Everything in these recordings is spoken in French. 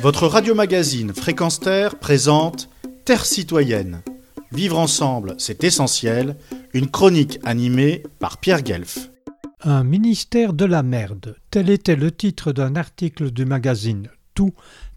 Votre radio-magazine Fréquence Terre présente Terre citoyenne. Vivre ensemble, c'est essentiel. Une chronique animée par Pierre Guelf. Un ministère de la merde. Tel était le titre d'un article du magazine Tout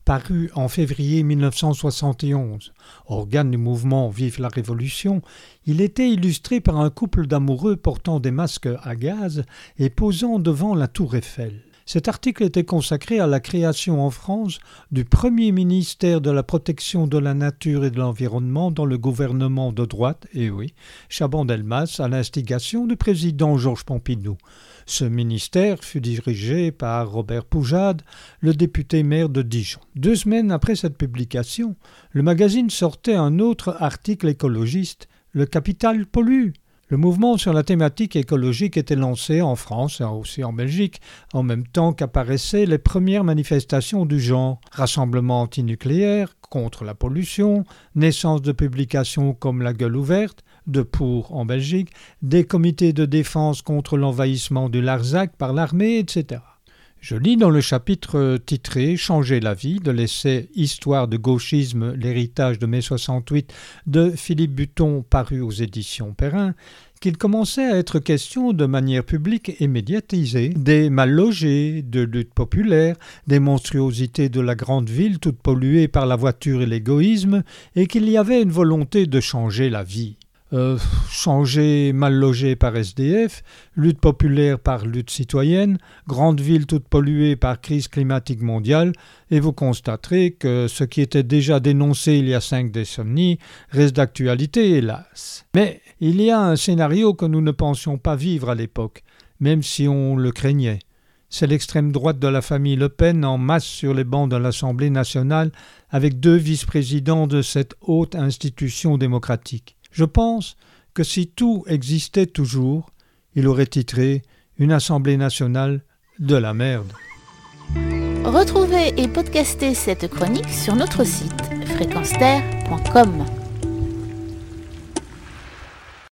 paru en février 1971, organe du mouvement Vive la Révolution, il était illustré par un couple d'amoureux portant des masques à gaz et posant devant la tour Eiffel. Cet article était consacré à la création en France du premier ministère de la protection de la nature et de l'environnement dans le gouvernement de droite, et oui, Chaban-Delmas, à l'instigation du président Georges Pompidou. Ce ministère fut dirigé par Robert Poujade, le député maire de Dijon. Deux semaines après cette publication, le magazine sortait un autre article écologiste, Le capital pollue. Le mouvement sur la thématique écologique était lancé en France et aussi en Belgique, en même temps qu'apparaissaient les premières manifestations du genre rassemblements antinucléaires contre la pollution, naissance de publications comme La Gueule ouverte, de Pour en Belgique, des comités de défense contre l'envahissement du Larzac par l'armée, etc. Je lis dans le chapitre titré Changer la vie de l'essai Histoire de gauchisme, l'héritage de mai 68 de Philippe Buton paru aux éditions Perrin qu'il commençait à être question de manière publique et médiatisée des mal logés, de lutte populaire, des monstruosités de la grande ville toute polluée par la voiture et l'égoïsme, et qu'il y avait une volonté de changer la vie. Euh, changer mal logé par SDF, lutte populaire par lutte citoyenne, grande ville toute polluée par crise climatique mondiale, et vous constaterez que ce qui était déjà dénoncé il y a cinq décennies reste d'actualité, hélas. Mais il y a un scénario que nous ne pensions pas vivre à l'époque, même si on le craignait. C'est l'extrême droite de la famille Le Pen en masse sur les bancs de l'Assemblée nationale avec deux vice-présidents de cette haute institution démocratique. Je pense que si tout existait toujours, il aurait titré Une Assemblée nationale de la merde. Retrouvez et podcastez cette chronique sur notre site fréquence